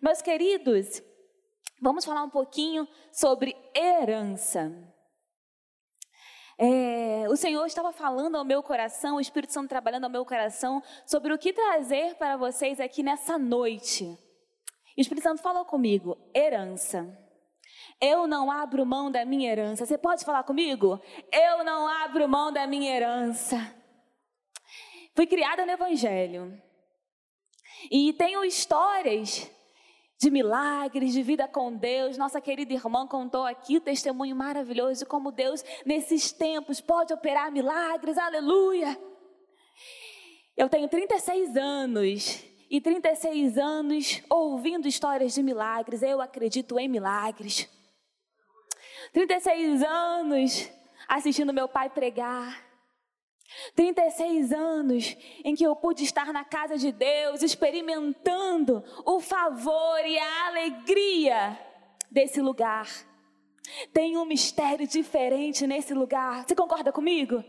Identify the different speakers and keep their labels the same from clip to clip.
Speaker 1: Meus queridos, vamos falar um pouquinho sobre herança. É, o Senhor estava falando ao meu coração, o Espírito Santo trabalhando ao meu coração sobre o que trazer para vocês aqui nessa noite. O Espírito Santo falou comigo: herança. Eu não abro mão da minha herança. Você pode falar comigo? Eu não abro mão da minha herança. Fui criada no Evangelho. E tenho histórias de milagres, de vida com Deus. Nossa querida irmã contou aqui o testemunho maravilhoso de como Deus, nesses tempos, pode operar milagres. Aleluia! Eu tenho 36 anos e 36 anos ouvindo histórias de milagres. Eu acredito em milagres. 36 anos assistindo meu pai pregar. 36 anos em que eu pude estar na casa de Deus, experimentando o favor e a alegria desse lugar. Tem um mistério diferente nesse lugar. Você concorda comigo?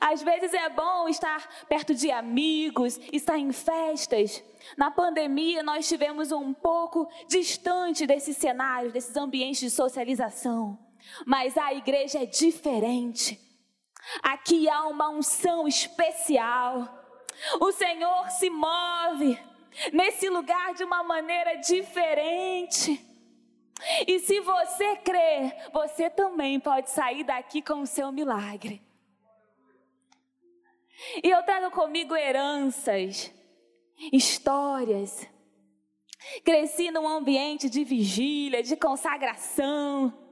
Speaker 1: Às vezes é bom estar perto de amigos, estar em festas. Na pandemia, nós estivemos um pouco distante desses cenários, desses ambientes de socialização. Mas a igreja é diferente. Aqui há uma unção especial. O Senhor se move nesse lugar de uma maneira diferente. E se você crer, você também pode sair daqui com o seu milagre. E eu trago comigo heranças, histórias. Cresci num ambiente de vigília, de consagração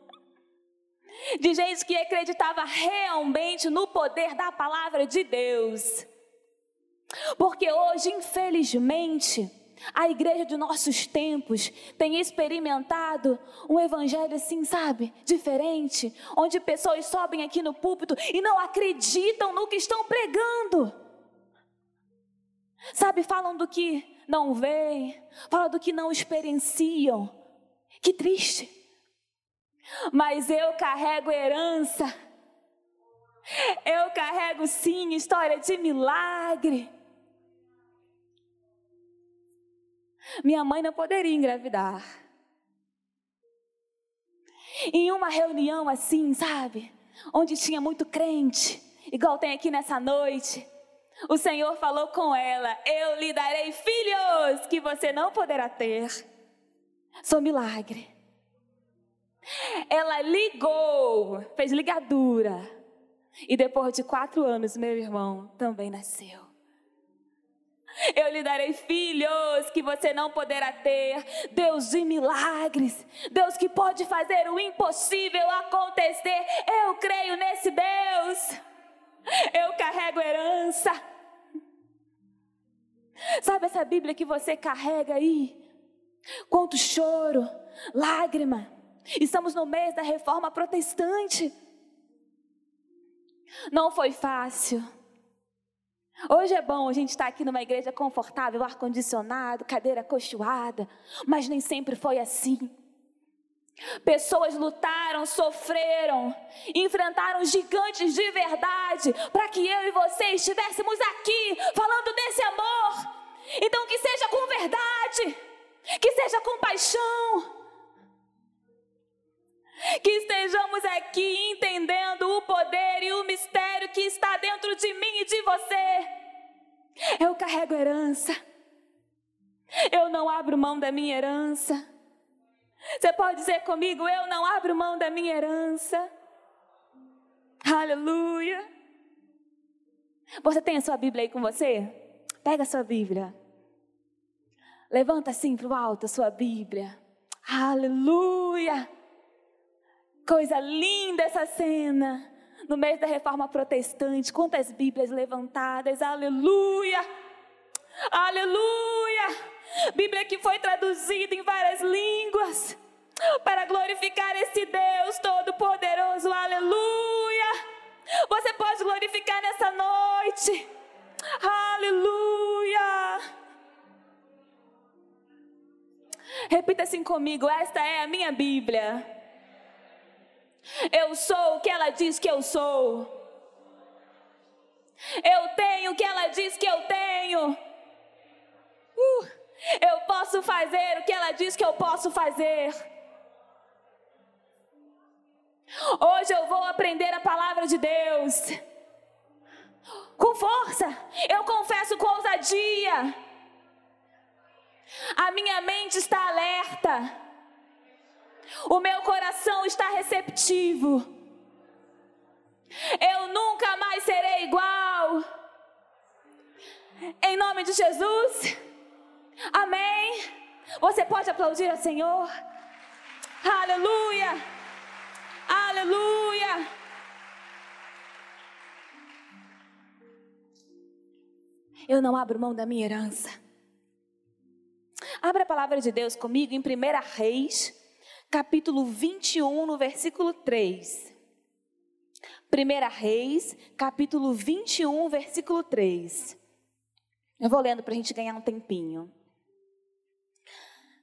Speaker 1: de gente que acreditava realmente no poder da palavra de Deus. Porque hoje, infelizmente, a igreja de nossos tempos tem experimentado um evangelho assim, sabe, diferente, onde pessoas sobem aqui no púlpito e não acreditam no que estão pregando. Sabe, falam do que não veem, falam do que não experienciam. Que triste mas eu carrego herança. Eu carrego sim história de milagre. Minha mãe não poderia engravidar. Em uma reunião assim, sabe? Onde tinha muito crente, igual tem aqui nessa noite. O Senhor falou com ela: Eu lhe darei filhos que você não poderá ter. Sou milagre. Ela ligou, fez ligadura. E depois de quatro anos, meu irmão também nasceu. Eu lhe darei filhos que você não poderá ter. Deus de milagres. Deus que pode fazer o impossível acontecer. Eu creio nesse Deus. Eu carrego herança. Sabe essa Bíblia que você carrega aí? Quanto choro, lágrima Estamos no mês da reforma protestante. Não foi fácil. Hoje é bom a gente estar aqui numa igreja confortável, ar-condicionado, cadeira cochoada, mas nem sempre foi assim. Pessoas lutaram, sofreram, enfrentaram gigantes de verdade para que eu e você estivéssemos aqui falando desse amor. Então, que seja com verdade, que seja com paixão. Que estejamos aqui entendendo o poder e o mistério que está dentro de mim e de você. Eu carrego herança. Eu não abro mão da minha herança. Você pode dizer comigo: Eu não abro mão da minha herança. Aleluia. Você tem a sua Bíblia aí com você? Pega a sua Bíblia. Levanta assim para o alto a sua Bíblia. Aleluia. Coisa linda essa cena. No meio da reforma protestante, quantas Bíblias levantadas, aleluia! Aleluia! Bíblia que foi traduzida em várias línguas para glorificar esse Deus Todo-Poderoso, aleluia! Você pode glorificar nessa noite, aleluia! Repita assim comigo: esta é a minha Bíblia. Eu sou o que ela diz que eu sou. Eu tenho o que ela diz que eu tenho. Uh, Eu posso fazer o que ela diz que eu posso fazer. Hoje eu vou aprender a palavra de Deus. Com força. Eu confesso com ousadia. A minha mente está alerta. O meu coração está receptivo. Eu nunca mais serei igual. Em nome de Jesus. Amém. Você pode aplaudir ao Senhor. Aleluia. Aleluia. Eu não abro mão da minha herança. Abra a palavra de Deus comigo em 1 Reis, capítulo 21, no versículo 3. 1 Reis, capítulo 21, versículo 3. Eu vou lendo para a gente ganhar um tempinho.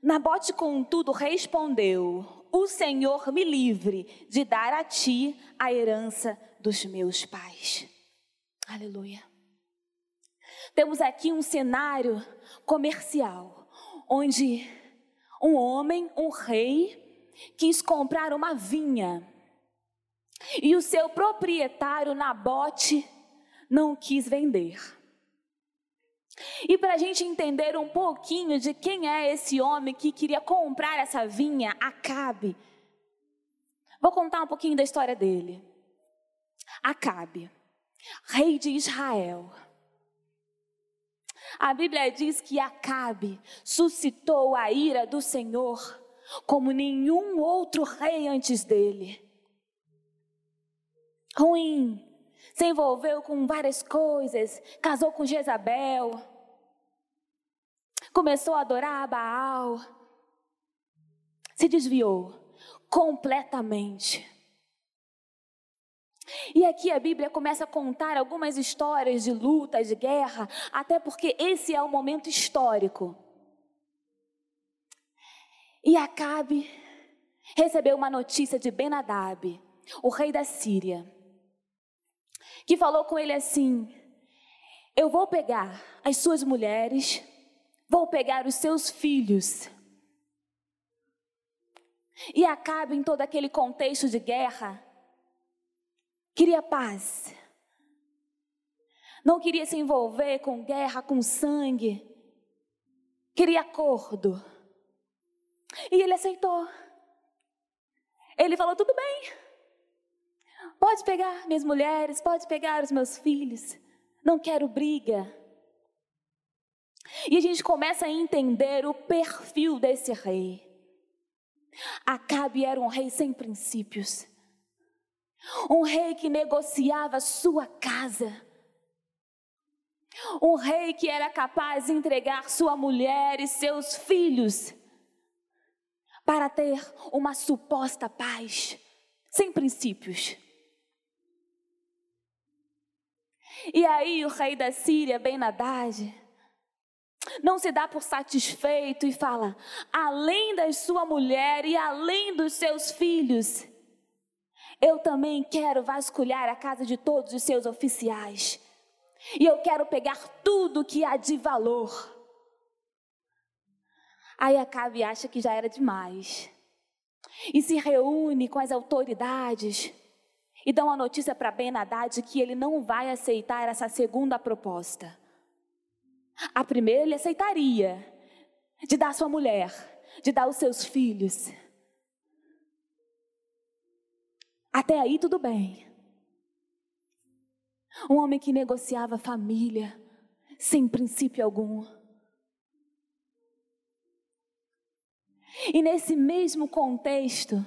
Speaker 1: Nabote, contudo, respondeu: O Senhor me livre de dar a ti a herança dos meus pais. Aleluia. Temos aqui um cenário comercial, onde um homem, um rei, quis comprar uma vinha. E o seu proprietário, Nabote, não quis vender. E para a gente entender um pouquinho de quem é esse homem que queria comprar essa vinha, Acabe, vou contar um pouquinho da história dele. Acabe, rei de Israel. A Bíblia diz que Acabe suscitou a ira do Senhor como nenhum outro rei antes dele. Ruim, se envolveu com várias coisas, casou com Jezabel, começou a adorar a Baal, se desviou completamente. E aqui a Bíblia começa a contar algumas histórias de luta, de guerra, até porque esse é o momento histórico. E Acabe recebeu uma notícia de Benadab, o rei da Síria, que falou com ele assim: Eu vou pegar as suas mulheres, vou pegar os seus filhos. E Acabe, em todo aquele contexto de guerra, queria paz. Não queria se envolver com guerra, com sangue. Queria acordo. E ele aceitou. Ele falou: tudo bem. Pode pegar minhas mulheres, pode pegar os meus filhos. Não quero briga. E a gente começa a entender o perfil desse rei. Acabe era um rei sem princípios. Um rei que negociava sua casa. Um rei que era capaz de entregar sua mulher e seus filhos para ter uma suposta paz, sem princípios. E aí o rei da Síria, Ben-Hadad, não se dá por satisfeito e fala: além da sua mulher e além dos seus filhos, eu também quero vasculhar a casa de todos os seus oficiais. E eu quero pegar tudo que há de valor. Aí Acabe acha que já era demais. E se reúne com as autoridades e dá uma notícia para Ben Haddad que ele não vai aceitar essa segunda proposta. A primeira ele aceitaria, de dar sua mulher, de dar os seus filhos. Até aí tudo bem. Um homem que negociava família, sem princípio algum. E nesse mesmo contexto,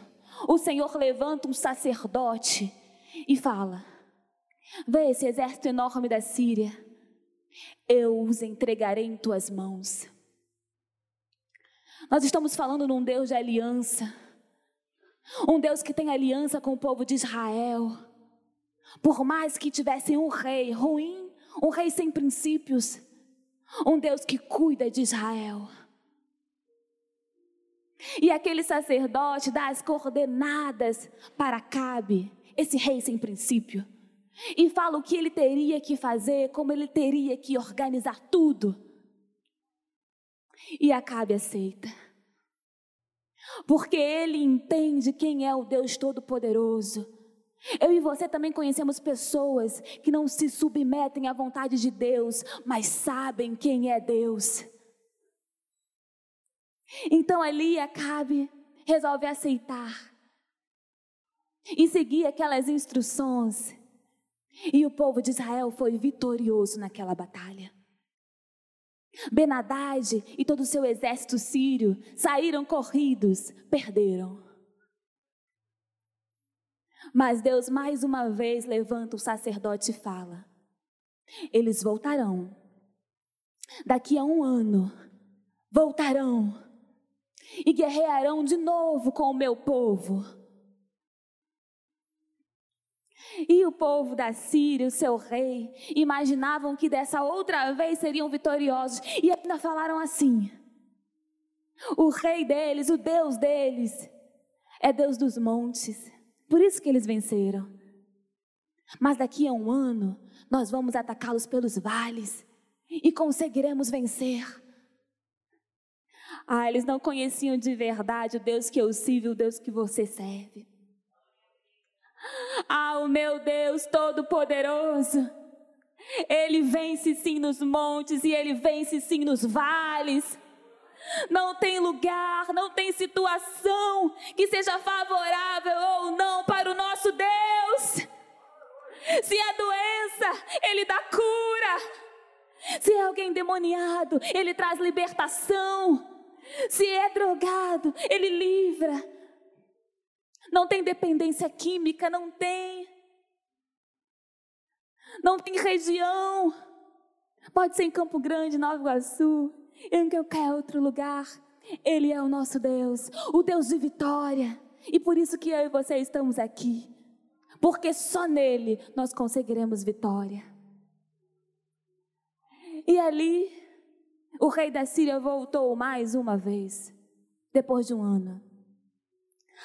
Speaker 1: o Senhor levanta um sacerdote e fala: Vê esse exército enorme da Síria eu os entregarei em tuas mãos. Nós estamos falando num Deus de aliança, um Deus que tem aliança com o povo de Israel. Por mais que tivessem um rei ruim, um rei sem princípios, um Deus que cuida de Israel. E aquele sacerdote dá as coordenadas para Cabe, esse rei sem princípio e fala o que ele teria que fazer, como ele teria que organizar tudo. E Acabe aceita. Porque ele entende quem é o Deus Todo-Poderoso. Eu e você também conhecemos pessoas que não se submetem à vontade de Deus, mas sabem quem é Deus. Então ali Acabe resolve aceitar e seguir aquelas instruções. E o povo de Israel foi vitorioso naquela batalha. Benadade e todo o seu exército sírio saíram corridos, perderam. Mas Deus mais uma vez levanta o sacerdote e fala: eles voltarão. Daqui a um ano, voltarão e guerrearão de novo com o meu povo. E o povo da Síria, o seu rei, imaginavam que dessa outra vez seriam vitoriosos. E ainda falaram assim: o rei deles, o Deus deles, é Deus dos montes. Por isso que eles venceram. Mas daqui a um ano, nós vamos atacá-los pelos vales e conseguiremos vencer. Ah, eles não conheciam de verdade o Deus que eu sirvo, o Deus que você serve. Ah, o meu Deus Todo-Poderoso. Ele vence sim nos montes e ele vence sim nos vales. Não tem lugar, não tem situação que seja favorável ou não para o nosso Deus. Se é doença, Ele dá cura. Se é alguém demoniado, Ele traz libertação. Se é drogado, Ele livra. Não tem dependência química, não tem. Não tem região. Pode ser em Campo Grande, Nova Iguaçu, em qualquer outro lugar. Ele é o nosso Deus, o Deus de vitória. E por isso que eu e você estamos aqui. Porque só nele nós conseguiremos vitória. E ali, o rei da Síria voltou mais uma vez, depois de um ano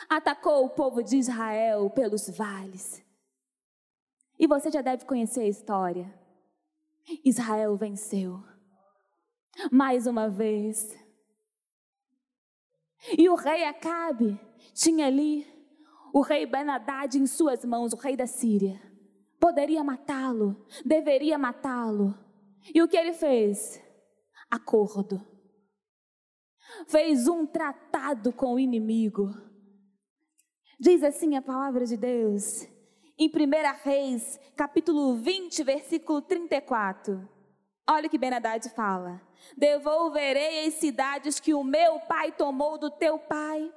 Speaker 1: atacou o povo de Israel pelos vales. E você já deve conhecer a história. Israel venceu. Mais uma vez. E o rei Acabe tinha ali o rei Benadad em suas mãos, o rei da Síria. Poderia matá-lo, deveria matá-lo. E o que ele fez? Acordo. Fez um tratado com o inimigo Diz assim a palavra de Deus, em 1 Reis, capítulo 20, versículo 34. Olha o que Benadade fala: Devolverei as cidades que o meu pai tomou do teu pai.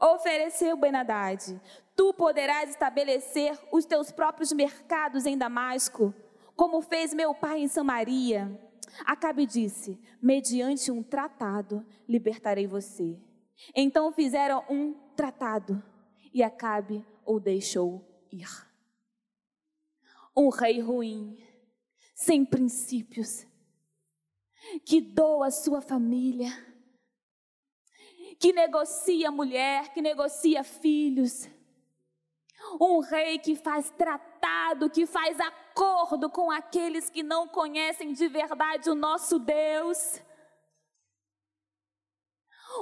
Speaker 1: Ofereceu Benadade: Tu poderás estabelecer os teus próprios mercados em Damasco, como fez meu pai em Samaria. Acabe disse: Mediante um tratado libertarei você. Então fizeram um tratado e Acabe o deixou ir. Um rei ruim, sem princípios, que doa sua família, que negocia mulher, que negocia filhos. Um rei que faz tratado, que faz acordo com aqueles que não conhecem de verdade o nosso Deus.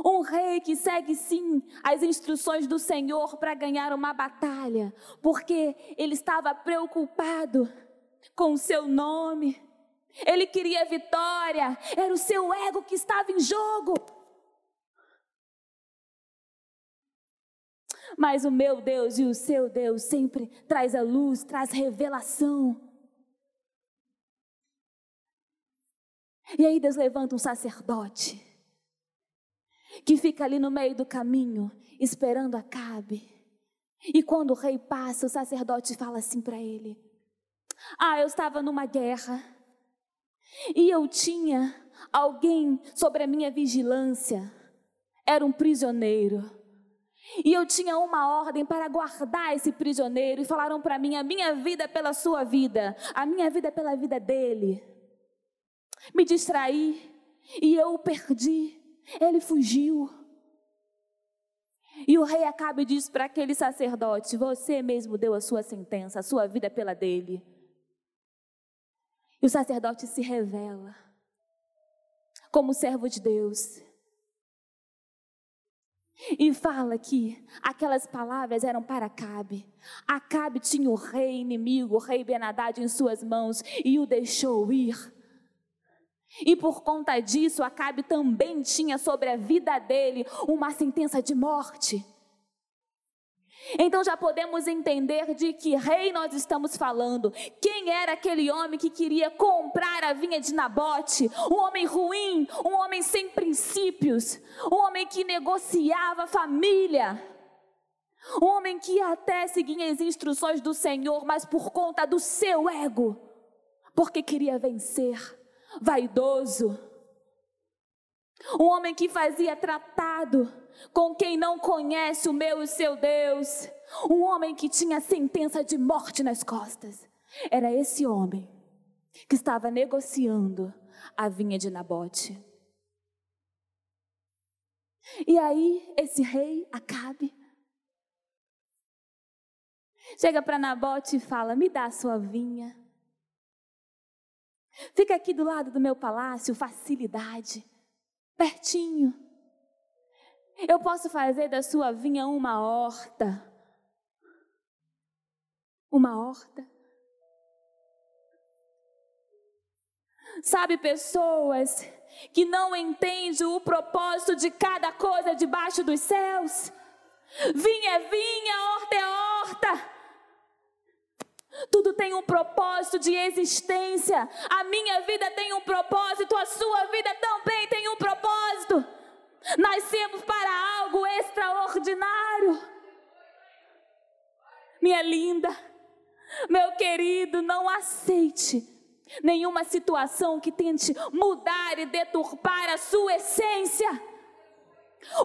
Speaker 1: Um rei que segue sim as instruções do Senhor para ganhar uma batalha, porque ele estava preocupado com o seu nome. Ele queria vitória, era o seu ego que estava em jogo. Mas o meu Deus e o seu Deus sempre traz a luz, traz revelação. E aí Deus levanta um sacerdote que fica ali no meio do caminho, esperando Acabe. E quando o rei passa, o sacerdote fala assim para ele: Ah, eu estava numa guerra e eu tinha alguém sobre a minha vigilância, era um prisioneiro. E eu tinha uma ordem para guardar esse prisioneiro, e falaram para mim: a minha vida é pela sua vida, a minha vida é pela vida dele. Me distraí e eu o perdi. Ele fugiu. E o rei Acabe diz para aquele sacerdote: Você mesmo deu a sua sentença, a sua vida é pela dele. E o sacerdote se revela como servo de Deus. E fala que aquelas palavras eram para Acabe. Acabe tinha o rei inimigo, o rei Benadad, em suas mãos e o deixou ir. E por conta disso, Acabe também tinha sobre a vida dele uma sentença de morte. Então já podemos entender de que rei nós estamos falando. Quem era aquele homem que queria comprar a vinha de Nabote? Um homem ruim, um homem sem princípios, um homem que negociava a família. Um homem que até seguia as instruções do Senhor, mas por conta do seu ego, porque queria vencer, vaidoso. Um homem que fazia tratado com quem não conhece o meu e o seu Deus. Um homem que tinha sentença de morte nas costas. Era esse homem que estava negociando a vinha de Nabote. E aí, esse rei, Acabe, chega para Nabote e fala: Me dá a sua vinha. Fica aqui do lado do meu palácio, facilidade, pertinho. Eu posso fazer da sua vinha uma horta. Uma horta. Sabe, pessoas que não entendem o propósito de cada coisa debaixo dos céus. Vinha é vinha, horta é horta. Tudo tem um propósito de existência. A minha vida tem um propósito, a sua vida também tem um propósito. Nascemos para algo extraordinário. Minha linda, meu querido, não aceite nenhuma situação que tente mudar e deturpar a sua essência.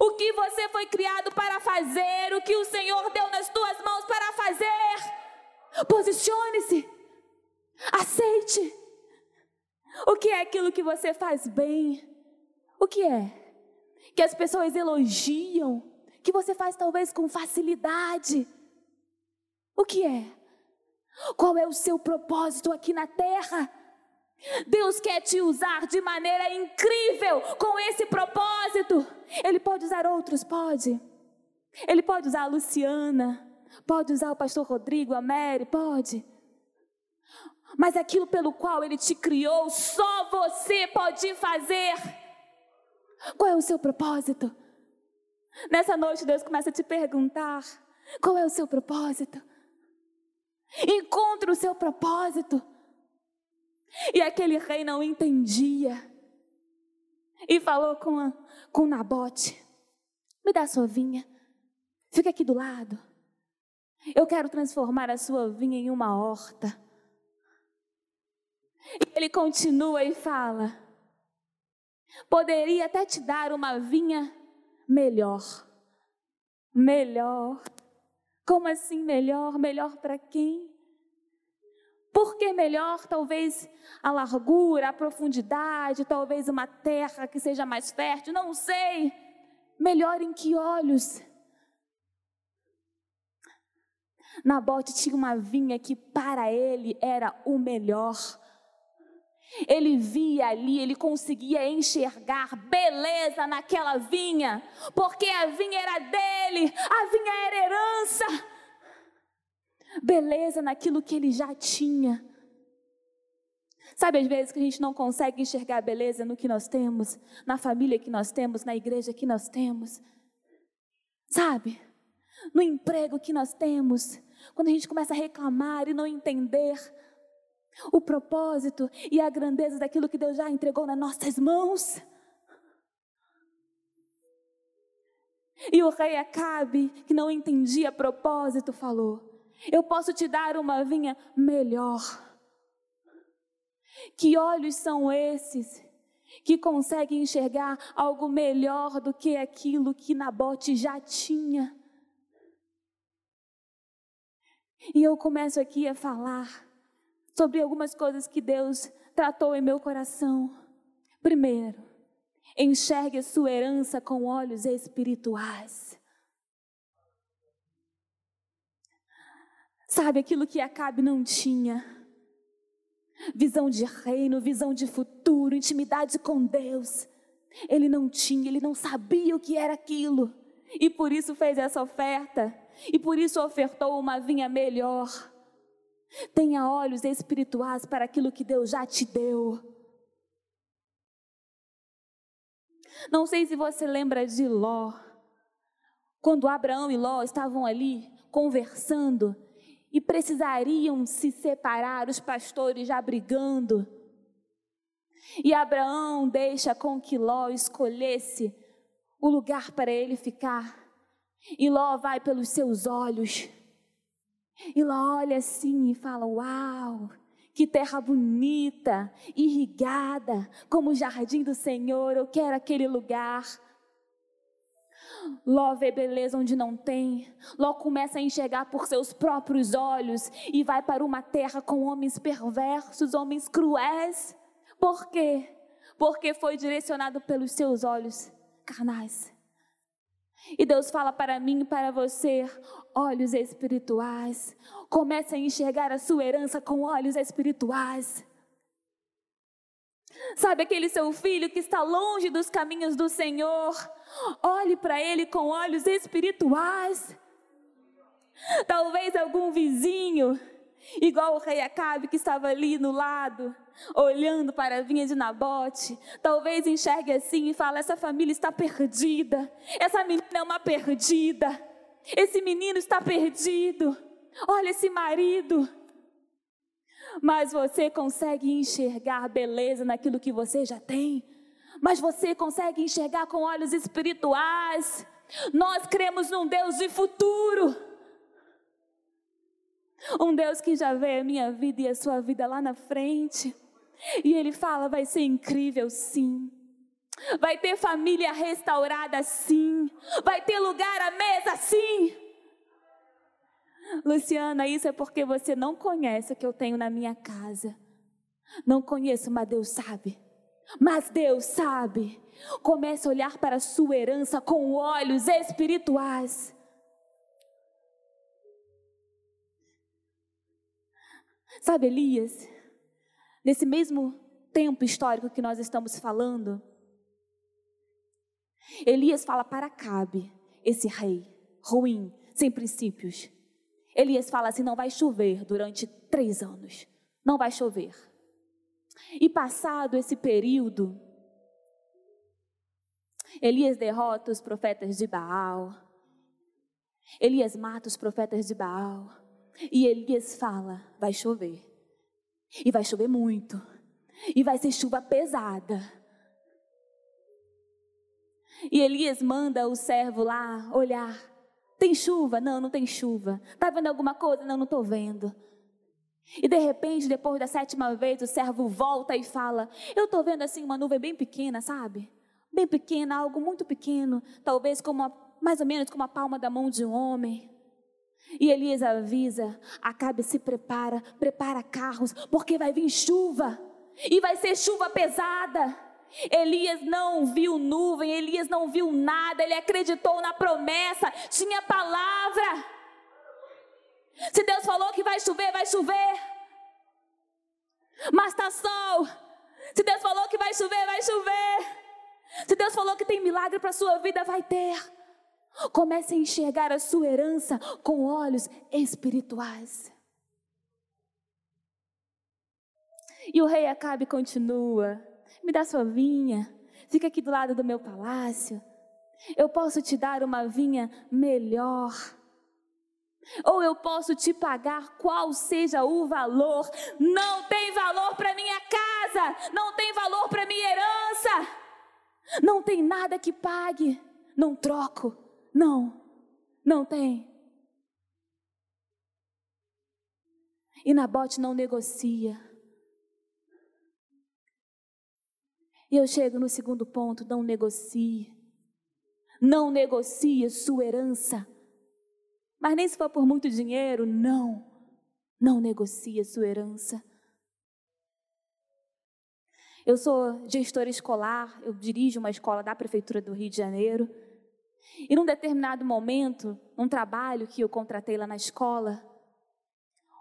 Speaker 1: O que você foi criado para fazer, o que o Senhor deu nas tuas mãos para fazer. Posicione-se. Aceite. O que é aquilo que você faz bem? O que é? Que as pessoas elogiam, que você faz talvez com facilidade. O que é? Qual é o seu propósito aqui na terra? Deus quer te usar de maneira incrível com esse propósito. Ele pode usar outros, pode. Ele pode usar a Luciana, pode usar o pastor Rodrigo, a Mary, pode. Mas aquilo pelo qual ele te criou, só você pode fazer. Qual é o seu propósito? Nessa noite, Deus começa a te perguntar: qual é o seu propósito? Encontre o seu propósito. E aquele rei não entendia. E falou com, a, com Nabote: Me dá sua vinha. Fica aqui do lado. Eu quero transformar a sua vinha em uma horta. E ele continua e fala: Poderia até te dar uma vinha melhor. Melhor. Como assim melhor? Melhor para quem? Por que melhor? Talvez a largura, a profundidade, talvez uma terra que seja mais fértil, não sei. Melhor em que olhos? Nabote tinha uma vinha que para ele era o melhor. Ele via ali, ele conseguia enxergar beleza naquela vinha, porque a vinha era dele, a vinha era herança. Beleza naquilo que ele já tinha. Sabe, às vezes que a gente não consegue enxergar beleza no que nós temos, na família que nós temos, na igreja que nós temos. Sabe? No emprego que nós temos, quando a gente começa a reclamar e não entender o propósito e a grandeza daquilo que Deus já entregou nas nossas mãos. E o rei Acabe, que não entendia propósito, falou: Eu posso te dar uma vinha melhor. Que olhos são esses que conseguem enxergar algo melhor do que aquilo que Nabote já tinha? E eu começo aqui a falar sobre algumas coisas que Deus tratou em meu coração. Primeiro, enxergue a sua herança com olhos espirituais. Sabe aquilo que Acabe não tinha? Visão de reino, visão de futuro, intimidade com Deus. Ele não tinha, ele não sabia o que era aquilo. E por isso fez essa oferta. E por isso ofertou uma vinha melhor. Tenha olhos espirituais para aquilo que Deus já te deu. Não sei se você lembra de Ló. Quando Abraão e Ló estavam ali conversando e precisariam se separar, os pastores já brigando. E Abraão deixa com que Ló escolhesse o lugar para ele ficar. E Ló vai pelos seus olhos. E Ló olha assim e fala: Uau, que terra bonita, irrigada, como o jardim do Senhor, eu quero aquele lugar. Ló vê beleza onde não tem. Ló começa a enxergar por seus próprios olhos e vai para uma terra com homens perversos, homens cruéis. Por quê? Porque foi direcionado pelos seus olhos carnais. E Deus fala para mim e para você: olhos espirituais. Comece a enxergar a sua herança com olhos espirituais. Sabe aquele seu filho que está longe dos caminhos do Senhor? Olhe para ele com olhos espirituais. Talvez algum vizinho, igual o rei Acabe que estava ali no lado, olhando para a vinha de Nabote, talvez enxergue assim e fale: essa família está perdida, essa menina é uma perdida, esse menino está perdido, olha esse marido. Mas você consegue enxergar beleza naquilo que você já tem, mas você consegue enxergar com olhos espirituais. Nós cremos num Deus de futuro. Um Deus que já vê a minha vida e a sua vida lá na frente. E ele fala: vai ser incrível, sim. Vai ter família restaurada, sim. Vai ter lugar à mesa, sim. Luciana, isso é porque você não conhece o que eu tenho na minha casa. Não conheço, mas Deus sabe. Mas Deus sabe. Comece a olhar para a sua herança com olhos espirituais. Sabe, Elias? nesse mesmo tempo histórico que nós estamos falando, Elias fala para Cabe, esse rei ruim, sem princípios. Elias fala assim: não vai chover durante três anos, não vai chover. E passado esse período, Elias derrota os profetas de Baal, Elias mata os profetas de Baal, e Elias fala: vai chover. E vai chover muito. E vai ser chuva pesada. E Elias manda o servo lá olhar. Tem chuva? Não, não tem chuva. Está vendo alguma coisa? Não, não estou vendo. E de repente, depois da sétima vez, o servo volta e fala: Eu estou vendo assim uma nuvem bem pequena, sabe? Bem pequena, algo muito pequeno, talvez como uma, mais ou menos como a palma da mão de um homem. E Elias avisa: Acabe se prepara, prepara carros, porque vai vir chuva, e vai ser chuva pesada. Elias não viu nuvem, Elias não viu nada, ele acreditou na promessa, tinha palavra. Se Deus falou que vai chover, vai chover. Mas está sol. Se Deus falou que vai chover, vai chover. Se Deus falou que tem milagre para a sua vida, vai ter. Comece a enxergar a sua herança com olhos espirituais. E o rei Acabe continua: Me dá sua vinha, fica aqui do lado do meu palácio. Eu posso te dar uma vinha melhor. Ou eu posso te pagar qual seja o valor. Não tem valor para minha casa, não tem valor para minha herança. Não tem nada que pague. Não troco. Não, não tem. E Nabote não negocia. E eu chego no segundo ponto: não negocie. Não negocie sua herança. Mas nem se for por muito dinheiro, não. Não negocie sua herança. Eu sou gestora escolar, eu dirijo uma escola da Prefeitura do Rio de Janeiro. E num determinado momento, num trabalho que eu contratei lá na escola,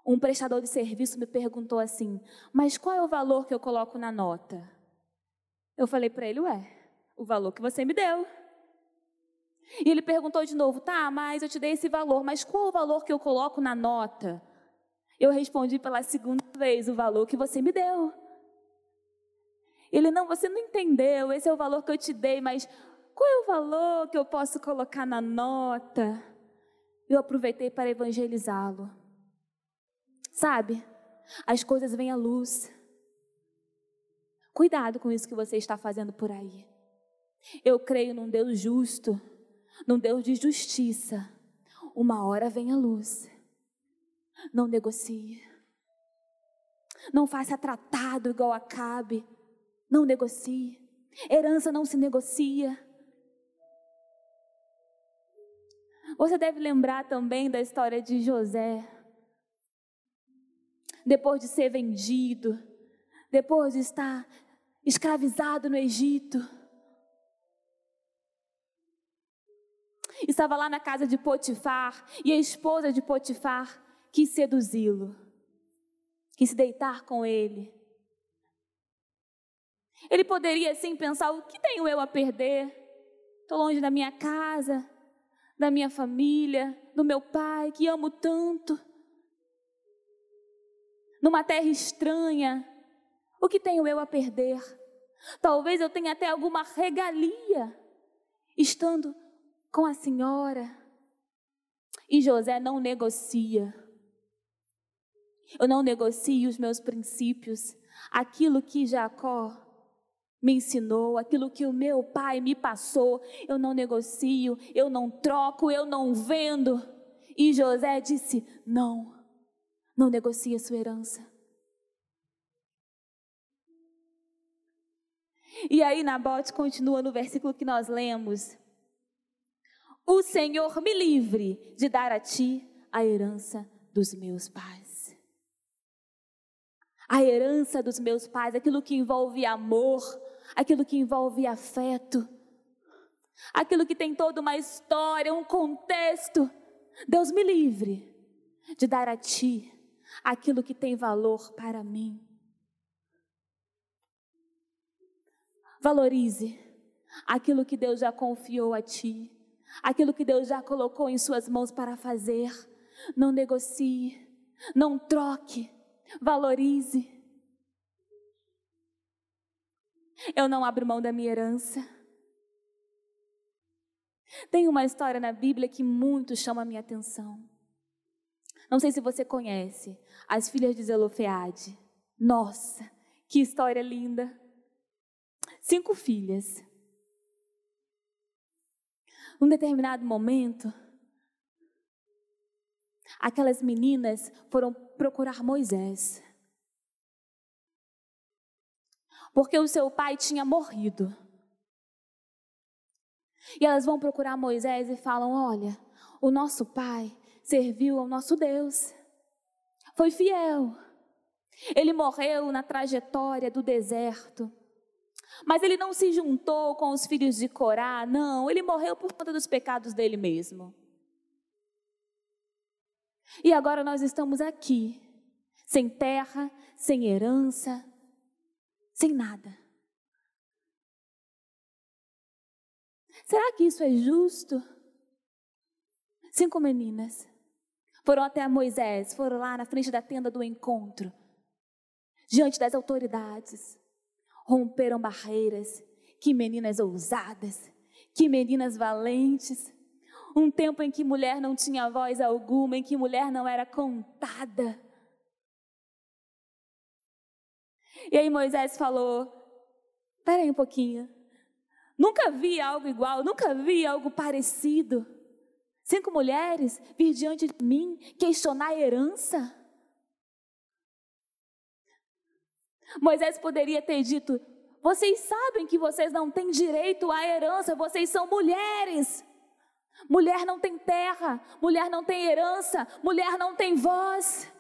Speaker 1: um prestador de serviço me perguntou assim: Mas qual é o valor que eu coloco na nota? Eu falei para ele: Ué, O valor que você me deu. E ele perguntou de novo: Tá, mas eu te dei esse valor, mas qual o valor que eu coloco na nota? Eu respondi pela segunda vez: O valor que você me deu. Ele: Não, você não entendeu, esse é o valor que eu te dei, mas qual é o valor que eu posso colocar na nota? Eu aproveitei para evangelizá-lo. Sabe, as coisas vêm à luz. Cuidado com isso que você está fazendo por aí. Eu creio num Deus justo, num Deus de justiça. Uma hora vem a luz. Não negocie. Não faça tratado igual a Cabe. Não negocie. Herança não se negocia. Você deve lembrar também da história de José. Depois de ser vendido, depois de estar escravizado no Egito, estava lá na casa de Potifar e a esposa de Potifar quis seduzi-lo, quis se deitar com ele. Ele poderia assim pensar: o que tenho eu a perder? Estou longe da minha casa, da minha família, do meu pai, que amo tanto. Numa terra estranha, o que tenho eu a perder? Talvez eu tenha até alguma regalia estando com a senhora. E José não negocia. Eu não negocio os meus princípios, aquilo que Jacó me ensinou, aquilo que o meu pai me passou, eu não negocio, eu não troco, eu não vendo. E José disse: Não, não negocie a sua herança. E aí Nabote continua no versículo que nós lemos: O Senhor me livre de dar a ti a herança dos meus pais a herança dos meus pais, aquilo que envolve amor, aquilo que envolve afeto, aquilo que tem toda uma história, um contexto. Deus me livre de dar a ti aquilo que tem valor para mim. Valorize aquilo que Deus já confiou a ti, aquilo que Deus já colocou em suas mãos para fazer. Não negocie, não troque, valorize. Eu não abro mão da minha herança. Tem uma história na Bíblia que muito chama a minha atenção. Não sei se você conhece, as filhas de Zelofeade. Nossa, que história linda. Cinco filhas. Num determinado momento, aquelas meninas foram procurar Moisés. Porque o seu pai tinha morrido. E elas vão procurar Moisés e falam: Olha, o nosso pai serviu ao nosso Deus, foi fiel. Ele morreu na trajetória do deserto. Mas ele não se juntou com os filhos de Corá, não, ele morreu por conta dos pecados dele mesmo. E agora nós estamos aqui, sem terra, sem herança, sem nada. Será que isso é justo? Cinco meninas foram até Moisés, foram lá na frente da tenda do encontro, diante das autoridades, romperam barreiras. Que meninas ousadas, que meninas valentes. Um tempo em que mulher não tinha voz alguma, em que mulher não era contada. E aí Moisés falou: Peraí um pouquinho. Nunca vi algo igual, nunca vi algo parecido. Cinco mulheres vir diante de mim questionar a herança. Moisés poderia ter dito: Vocês sabem que vocês não têm direito à herança, vocês são mulheres. Mulher não tem terra, mulher não tem herança, mulher não tem voz.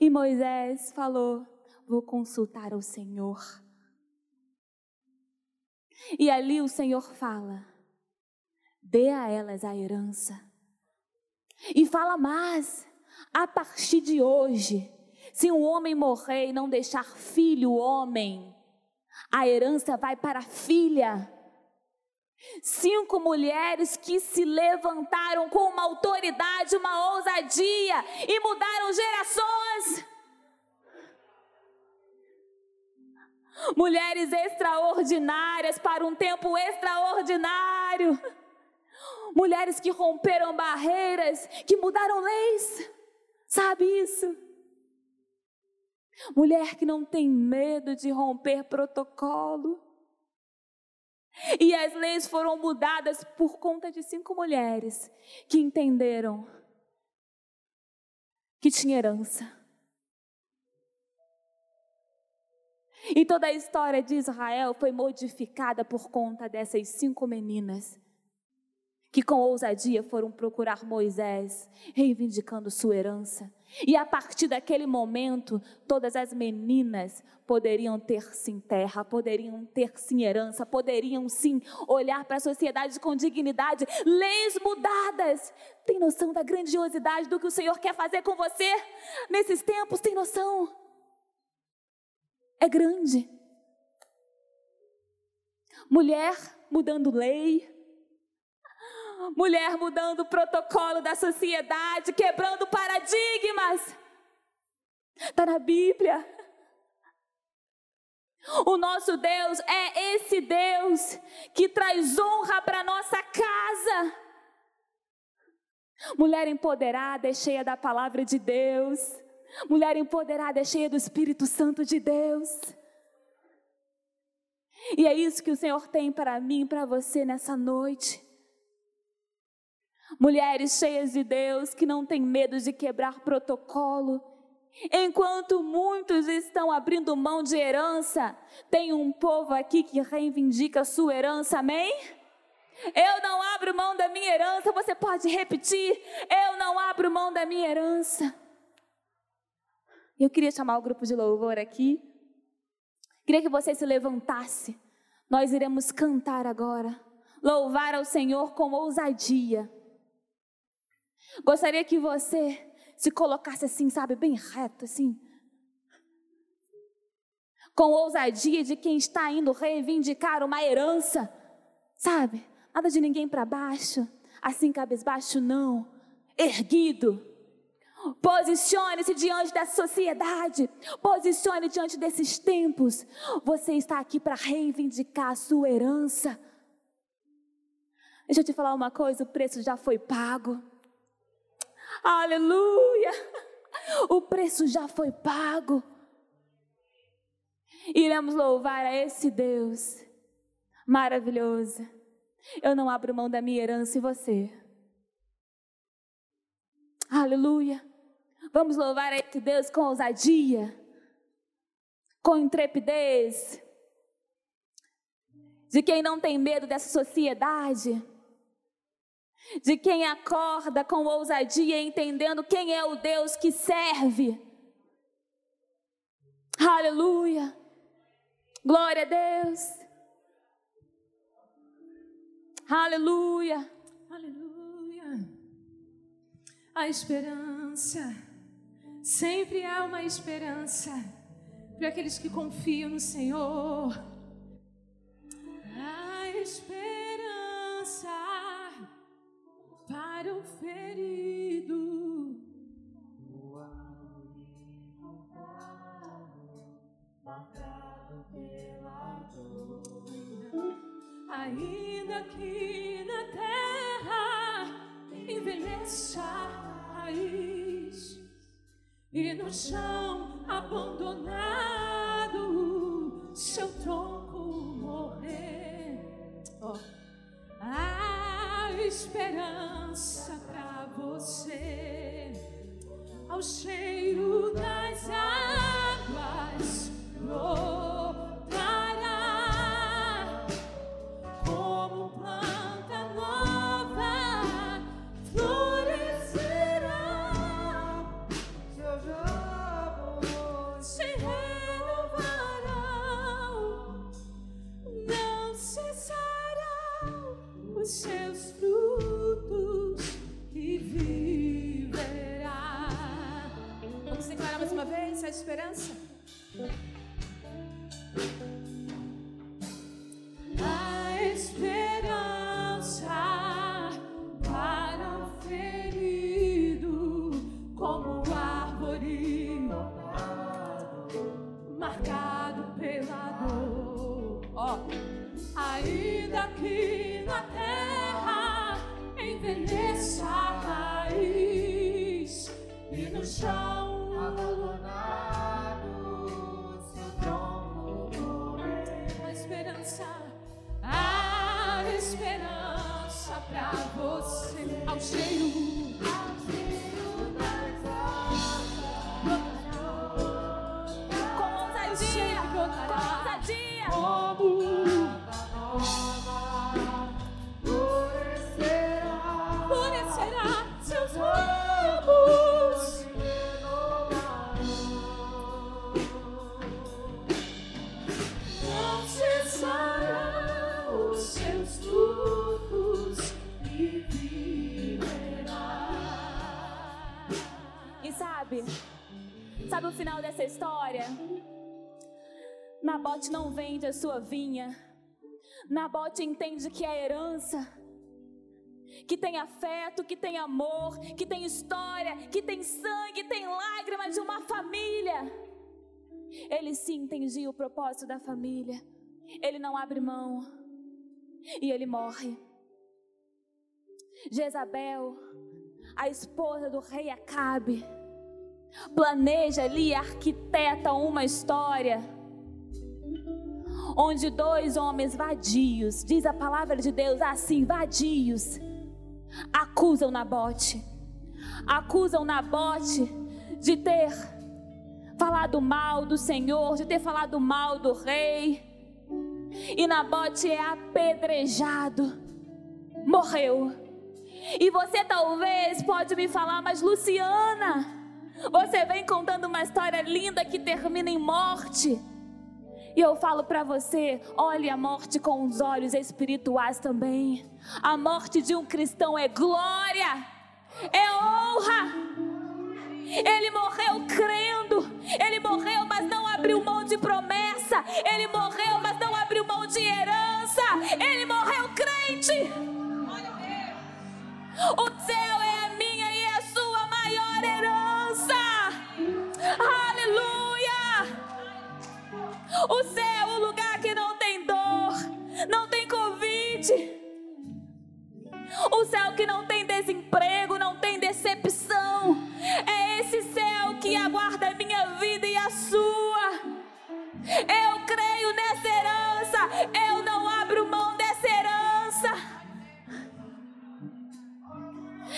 Speaker 1: E Moisés falou: Vou consultar o Senhor. E ali o Senhor fala: Dê a elas a herança. E fala mais: a partir de hoje, se um homem morrer e não deixar filho homem, a herança vai para a filha. Cinco mulheres que se levantaram com uma autoridade, uma ousadia e mudaram gerações. Mulheres extraordinárias para um tempo extraordinário. Mulheres que romperam barreiras, que mudaram leis. Sabe isso? Mulher que não tem medo de romper protocolo. E as leis foram mudadas por conta de cinco mulheres que entenderam que tinha herança. E toda a história de Israel foi modificada por conta dessas cinco meninas que com ousadia foram procurar Moisés, reivindicando sua herança. E a partir daquele momento, todas as meninas poderiam ter sim terra, poderiam ter sim herança, poderiam sim olhar para a sociedade com dignidade, leis mudadas. Tem noção da grandiosidade do que o Senhor quer fazer com você nesses tempos? Tem noção? É grande. Mulher mudando lei, mulher mudando o protocolo da sociedade, quebrando paradigmas. Está na Bíblia. O nosso Deus é esse Deus que traz honra para nossa casa. Mulher empoderada é cheia da palavra de Deus. Mulher empoderada é cheia do Espírito Santo de Deus. E é isso que o Senhor tem para mim e para você nessa noite. Mulheres cheias de Deus que não têm medo de quebrar protocolo. Enquanto muitos estão abrindo mão de herança, tem um povo aqui que reivindica sua herança, amém? Eu não abro mão da minha herança, você pode repetir? Eu não abro mão da minha herança. Eu queria chamar o grupo de louvor aqui. Queria que você se levantasse. Nós iremos cantar agora. Louvar ao Senhor com ousadia. Gostaria que você se colocasse assim, sabe, bem reto, assim. Com ousadia de quem está indo reivindicar uma herança, sabe? Nada de ninguém para baixo, assim cabisbaixo, não. Erguido. Posicione-se diante da sociedade. Posicione diante desses tempos. Você está aqui para reivindicar a sua herança. Deixa eu te falar uma coisa: o preço já foi pago. Aleluia! O preço já foi pago. Iremos louvar a esse Deus maravilhoso. Eu não abro mão da minha herança e você. Aleluia. Vamos louvar a esse Deus com ousadia, com intrepidez, de quem não tem medo dessa sociedade de quem acorda com ousadia, entendendo quem é o Deus que serve. Aleluia. Glória a Deus. Aleluia.
Speaker 2: Aleluia. A esperança. Sempre há uma esperança para aqueles que confiam no Senhor. A esperança o ferido. marcado pela dor. Ainda que na terra envelheça a raiz e no chão abandonado seu tronco morrer. Oh. Ah, esperança para você. Ao cheiro
Speaker 1: sabe, sabe o final dessa história? Nabote não vende a sua vinha. Nabote entende que é herança, que tem afeto, que tem amor, que tem história, que tem sangue, tem lágrimas de uma família. Ele sim entendia o propósito da família. Ele não abre mão. E ele morre. Jezabel, a esposa do rei Acabe, planeja ali, arquiteta uma história onde dois homens vadios, diz a palavra de Deus assim, vadios, acusam Nabote. Acusam Nabote de ter falado mal do Senhor, de ter falado mal do rei. E Nabote é apedrejado. Morreu. E você talvez pode me falar, mas Luciana, você vem contando uma história linda que termina em morte. E eu falo para você, olhe a morte com os olhos espirituais também. A morte de um cristão é glória, é honra. Ele morreu crendo, ele morreu, mas não abriu mão de promessa. Ele morreu, mas não abriu mão de herança. Ele morreu crente. O céu é O céu é o lugar que não tem dor, não tem Covid. O céu que não tem desemprego, não tem decepção. É esse céu que aguarda a minha vida e a sua. Eu creio nessa herança. Eu não abro mão dessa herança.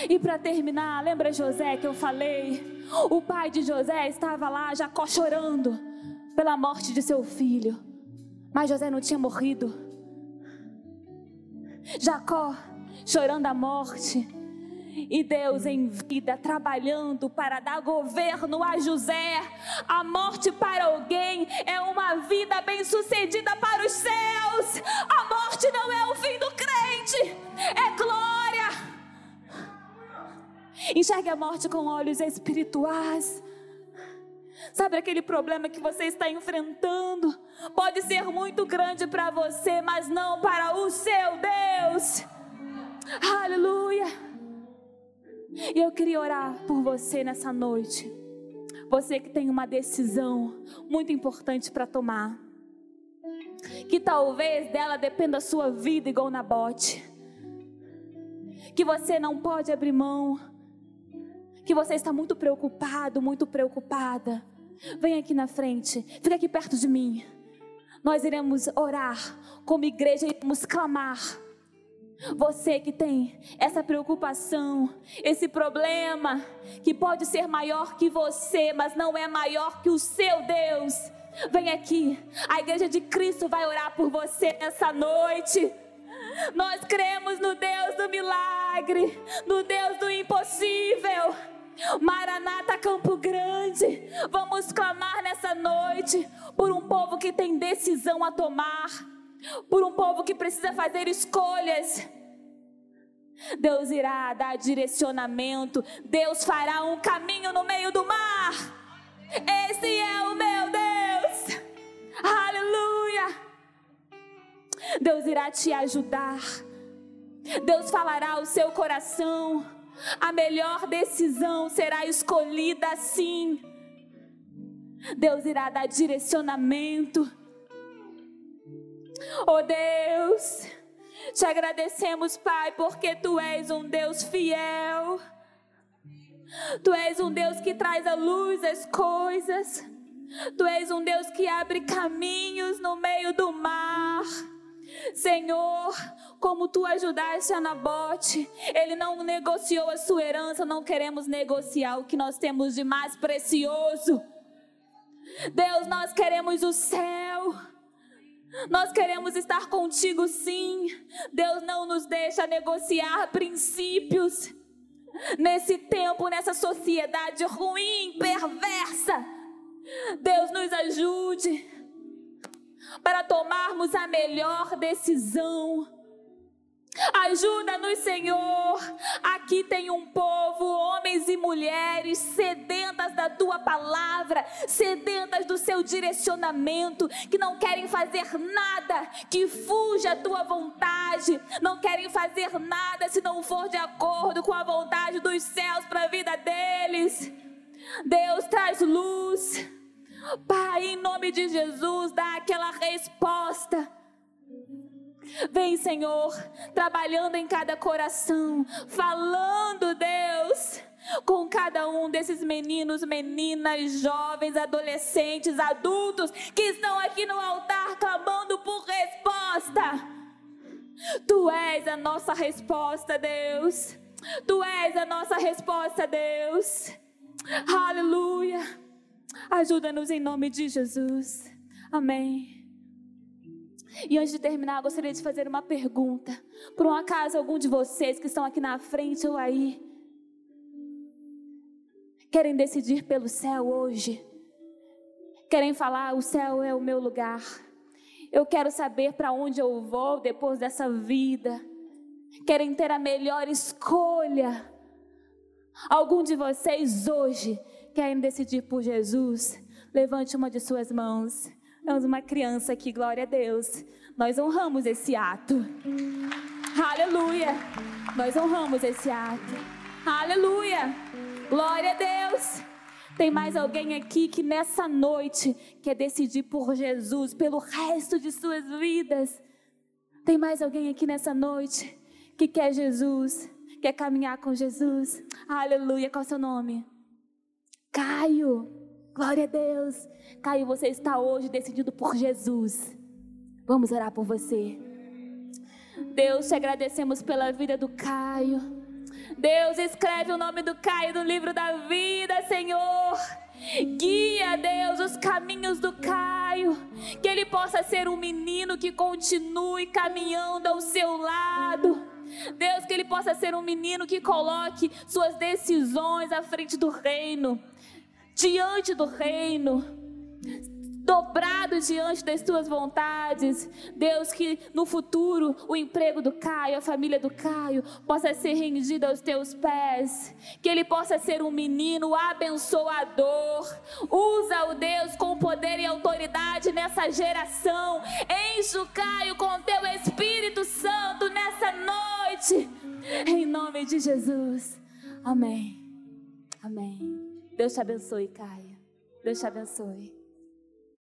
Speaker 1: E para terminar, lembra José que eu falei? O pai de José estava lá, Jacó chorando pela morte de seu filho. Mas José não tinha morrido. Jacó chorando a morte. E Deus em vida trabalhando para dar governo a José. A morte para alguém é uma vida bem-sucedida para os céus. A morte não é o fim do crente, é glória. Enxergue a morte com olhos espirituais. Sabe aquele problema que você está enfrentando? Pode ser muito grande para você, mas não para o seu Deus. Aleluia. E eu queria orar por você nessa noite. Você que tem uma decisão muito importante para tomar. Que talvez dela dependa a sua vida, igual Nabote. Que você não pode abrir mão. Que você está muito preocupado, muito preocupada. Vem aqui na frente, fica aqui perto de mim. Nós iremos orar como igreja, iremos clamar. Você que tem essa preocupação, esse problema, que pode ser maior que você, mas não é maior que o seu Deus. Vem aqui, a igreja de Cristo vai orar por você nessa noite. Nós cremos no Deus do milagre, no Deus do impossível. Maranata Campo Grande, vamos clamar nessa noite por um povo que tem decisão a tomar, por um povo que precisa fazer escolhas. Deus irá dar direcionamento, Deus fará um caminho no meio do mar. Esse é o meu Deus, aleluia. Deus irá te ajudar, Deus falará ao seu coração. A melhor decisão será escolhida assim. Deus irá dar direcionamento. Oh Deus, Te agradecemos, Pai, porque tu és um Deus fiel. Tu és um Deus que traz à luz as coisas. Tu és um Deus que abre caminhos no meio do mar. Senhor, como tu ajudaste a Nabote, ele não negociou a sua herança, não queremos negociar o que nós temos de mais precioso. Deus, nós queremos o céu. Nós queremos estar contigo, sim. Deus não nos deixa negociar princípios nesse tempo, nessa sociedade ruim, perversa. Deus nos ajude para tomarmos a melhor decisão. Ajuda-nos, Senhor. Aqui tem um povo, homens e mulheres, sedentas da tua palavra, sedentas do seu direcionamento, que não querem fazer nada que fuja a tua vontade, não querem fazer nada se não for de acordo com a vontade dos céus para a vida deles. Deus traz luz. Pai, em nome de Jesus, dá aquela resposta. Vem, Senhor, trabalhando em cada coração, falando, Deus, com cada um desses meninos, meninas, jovens, adolescentes, adultos que estão aqui no altar clamando por resposta. Tu és a nossa resposta, Deus. Tu és a nossa resposta, Deus. Aleluia. Ajuda-nos em nome de Jesus. Amém. E antes de terminar, gostaria de fazer uma pergunta. Por um acaso, algum de vocês que estão aqui na frente ou aí, querem decidir pelo céu hoje? Querem falar: o céu é o meu lugar. Eu quero saber para onde eu vou depois dessa vida. Querem ter a melhor escolha. Algum de vocês hoje querem decidir por Jesus, levante uma de suas mãos. Temos uma criança aqui, glória a Deus. Nós honramos esse ato. Aleluia. Nós honramos esse ato. Aleluia. Glória a Deus. Tem mais alguém aqui que nessa noite quer decidir por Jesus, pelo resto de suas vidas? Tem mais alguém aqui nessa noite que quer Jesus, quer caminhar com Jesus? Aleluia. Qual é o seu nome? Caio, glória a Deus. Caio, você está hoje decidido por Jesus. Vamos orar por você. Deus, te agradecemos pela vida do Caio. Deus, escreve o nome do Caio no livro da vida, Senhor. Guia, Deus, os caminhos do Caio. Que ele possa ser um menino que continue caminhando ao seu lado. Deus, que ele possa ser um menino que coloque suas decisões à frente do reino diante do reino, dobrado diante das tuas vontades. Deus, que no futuro o emprego do Caio, a família do Caio, possa ser rendida aos teus pés. Que ele possa ser um menino abençoador. Usa o Deus com poder e autoridade nessa geração. Enche o Caio com teu Espírito Santo nessa noite. Em nome de Jesus. Amém. Amém. Deus te abençoe, Caia. Deus te abençoe.